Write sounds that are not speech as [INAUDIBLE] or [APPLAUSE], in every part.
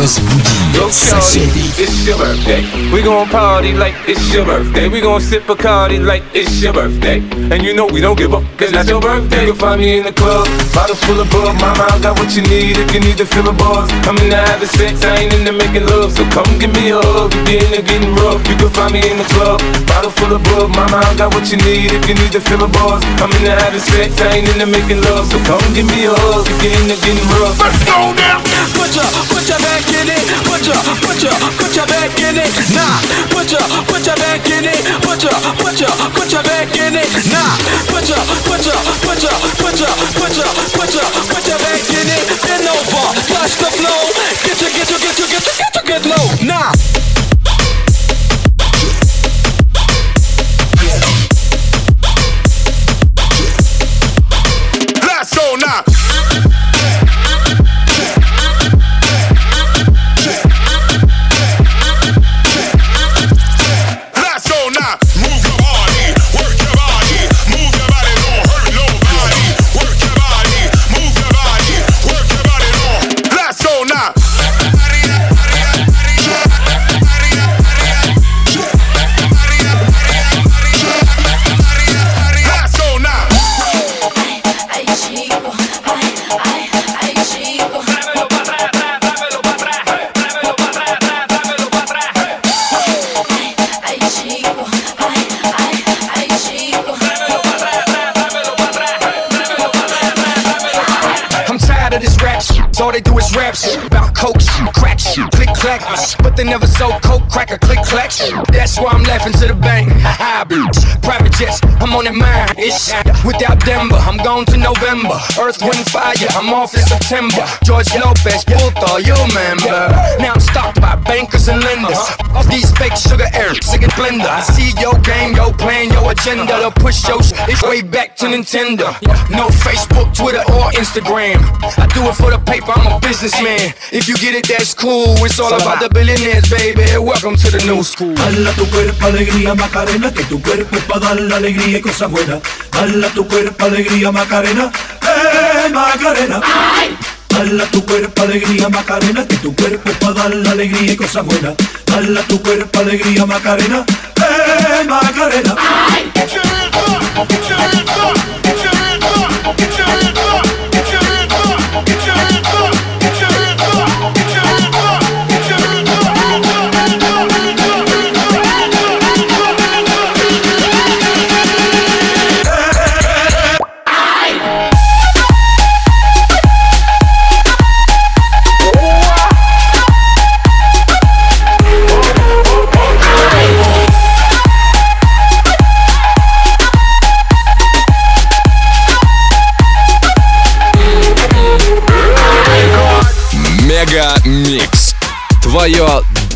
Разбуди соседей. It's your birthday. We gon' party like it's your birthday. We gon' sip Bacardi like it's your birthday. And you know we don't give up, cause that's your birthday. You'll find me in the club, bottles full of bug. Mama, I got what you need if you need to fill a buzz. I'm in the having sex, I ain't into making love. So come give me a hug, if you're into getting rough. You can find me in the club, bottle full of bug. Mama, I got what you need if you need to fill a buzz. I'm in the having sex, I ain't into making love. So come give me a hug, if you're into getting rough. Let's go now! Put your, put your back in it. Put your, put your, put your back in it. Nah. Put your, put your back in it. Put your, put your, put your back in it. Nah. Put your, put your, put your, put your, put your, put your, put your back in it. Bend over, touch the floor. Get your, get your, get your, get your, get your, get low. Nah. But they never sold coke, crack, or click clack. That's why I'm laughing to the bank. [LAUGHS] Ha ha. I'm on that mind. It's without Denver, I'm gone to November. Earth, wind, fire, I'm off in September. George Lopez, Puto, you remember. Now I'm stocked by bankers and lenders. All these fake sugar sick and blender. I see your game, your plan, your agenda. To push your shit, it's way back to Nintendo. No Facebook, Twitter, or Instagram. I do it for the paper, I'm a businessman. If you get it, that's cool. It's all about the billionaires, baby. Welcome to the new school. La alegría y cosas buenas. Dala tu cuerpo alegría Macarena, eh Macarena. Dala tu cuerpo alegría Macarena, que tu cuerpo es para dar la alegría y cosas buenas. Dala tu cuerpo alegría Macarena, eh Macarena. Get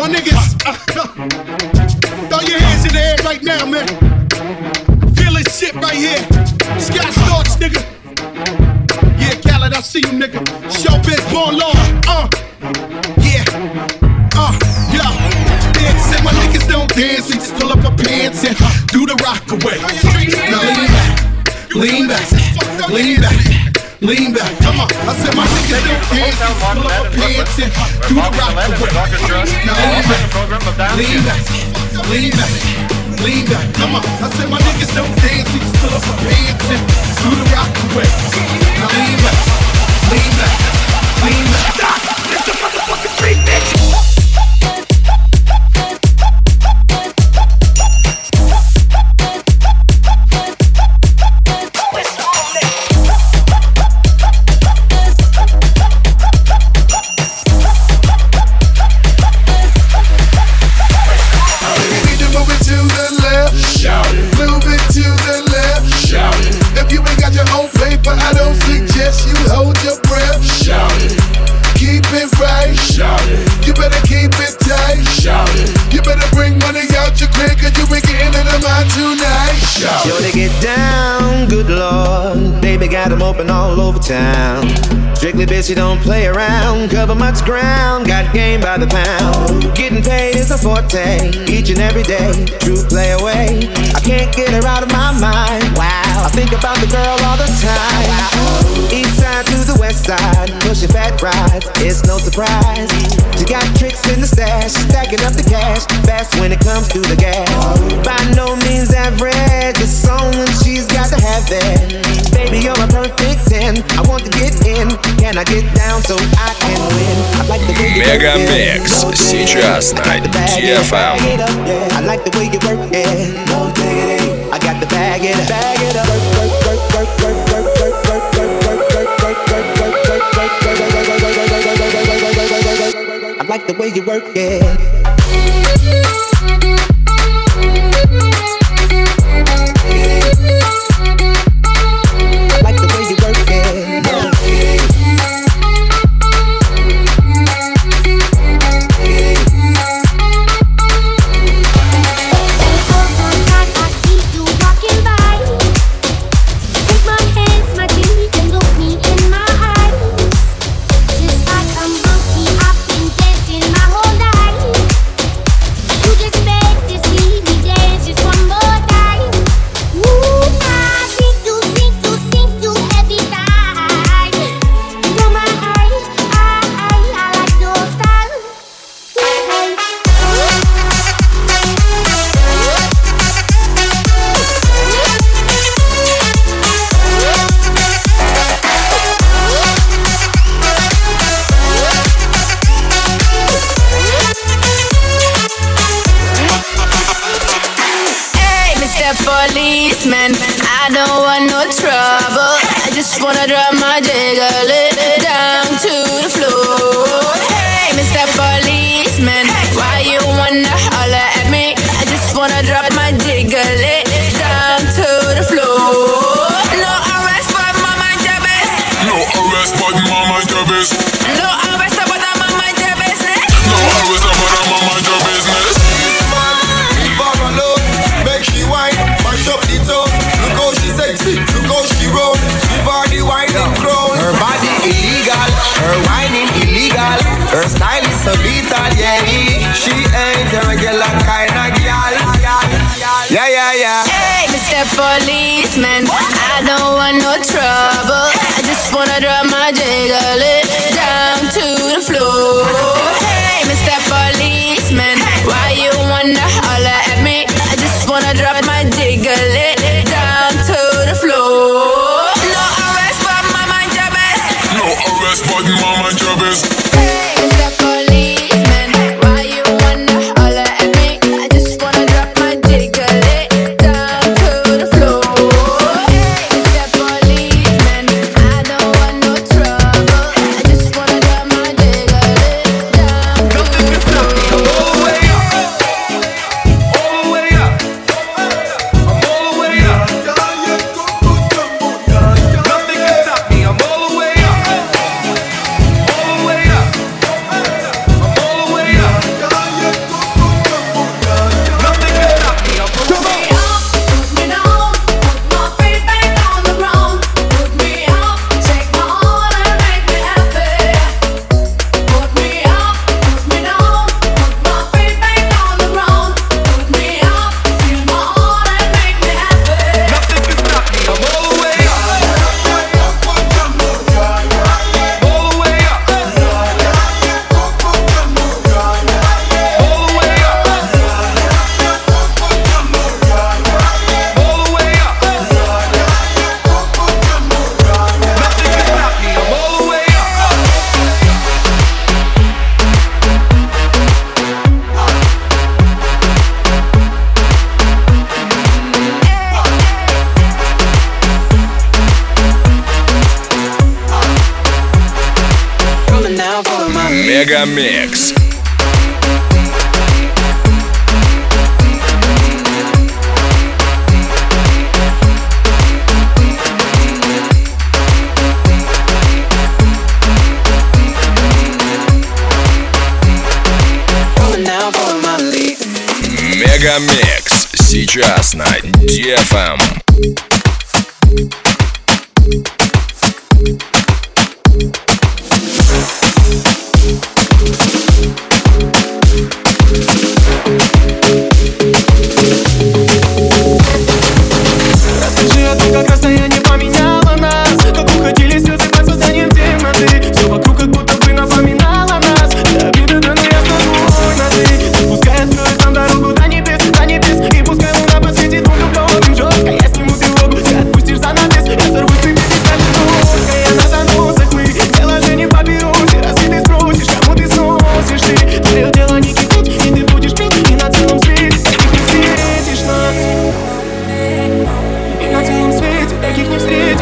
My niggas, throw your hands in the air right now, man. Feel this shit right here. Scott Storch, nigga. Yeah, Khaled, I see you, nigga. Showbiz, born law. Uh, yeah. Uh. Yeah, said my niggas don't dance, they just pull up my pants and do the rock away. Now lean back, lean back, lean back. Lean back, come on. I said my niggas don't dance, pull up my pants and do the rock away. Now lean back, lean back, lean back, lean back. Come on. I said my niggas don't dance, they just pull up my pants and do the rock away. Got them open all over town. Strictly you don't play around. Cover much ground, got game by the pound. Getting paid is a forte, each and every day. True play away. I can't get her out of my mind. Wow, I think about the girl all the time. East side to the west side, pushing fat rides. It's no surprise. She got tricks in the stash, stacking up the cash. Fast when it comes to the gas. By no means average, it's on when she's got to have it. Baby, you're a perfect 10. I want to get in. Can I get down so I can win? I like the way you Мега work it. Микс No сейчас diggity. на I got the bag it, DFM. bag it up, yeah. I like the way you work it. No diggity. I got the bag it up. Bag it up. I like the way you work it. Policeman, I don't want no trouble. I just wanna drop my jiggle her whining illegal. Her style is so lethal, yeah. She ain't a regular kind of gal. Yeah, yeah, yeah. Hey, Mr. Policeman, I don't want no trouble. I just wanna drop my jiggle Мегамикс. Мегамикс сейчас на DFM.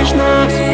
меж нас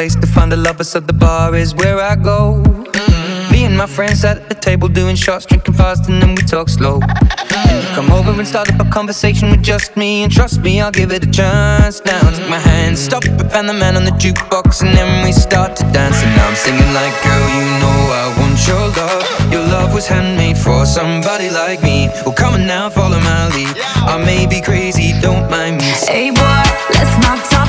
place to find a lover, so the bar is where I go. Me and my friends at the table doing shots, drinking fast, and then we talk slow. And you come over and start up a conversation with just me, and trust me, I'll give it a chance. Now I'll take my hand, stop, and the man on the jukebox, and then we start to dance. And now I'm singing like, girl, you know I want your love. Your love was handmade for somebody like me. Well, come on now, follow my lead. I may be crazy, don't mind me. Hey boy, let's not talk.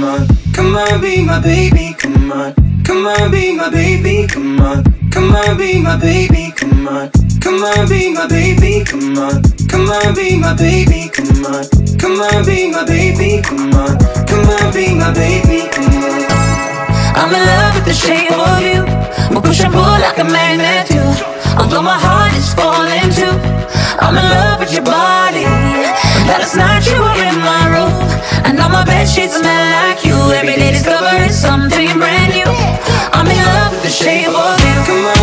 come on, come on, be my baby, come on, come on, be my baby, come on, come on, be my baby, come on, come on, be my baby, come on, come on, be my baby, come on, come on, be my baby, come on, come on, be my baby, come on. I'm in love with the shape of you. We push and pull like a magnet do. Although my heart is falling too, I'm in love with your body. That night you were in my room my bed sheets smell like you. Every day discovering something brand new. I'm in love with the shape of you. Come on.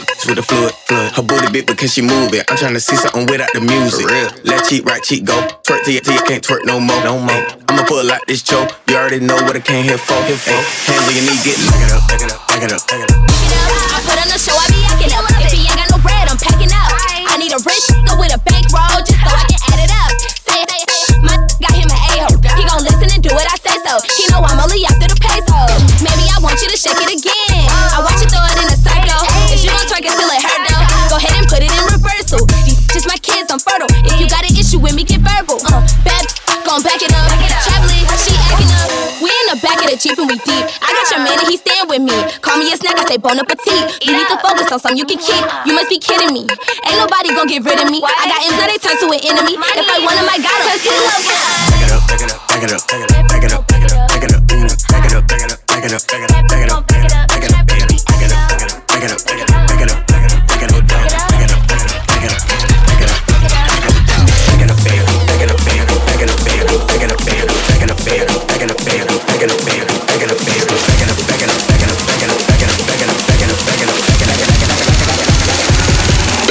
good with the fluid, fluid. Her booty big because she move it. I'm trying to see something without the music. Left cheek, right cheek, go. Twerk to your teeth, can't twerk no more. No more. I'ma pull out this choke. You already know what I came here for. Here for. Hands on your knees, get back it up, back it up, back it up, back it up. I put on a show, I be acting up. If he ain't got no bread, I'm packing up. I need a rich nigga with a bankroll just so I can add it up. My got him an a-hole. He gon' listen and do what I say so. He know I'm only after the peso. Maybe I want you to shake it again. gon' back it up. Traveling, she acting up. We in the back of the Jeep and we deep. I got your man and he stand with me. Call me a snack, I say bon appetit. You need to focus on something you can keep. You must be kidding me. Ain't nobody gon' get rid of me. I got ends that they turn to an enemy. If I want them, I got them. Back it up, back it up, back it up, back it up, back it up, back it up, back it up, back it up, back it up, back it up, back it up.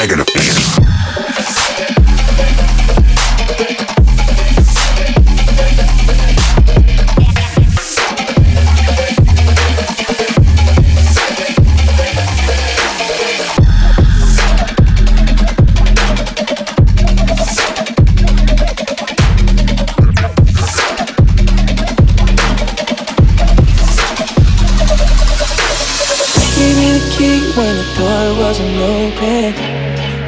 Gave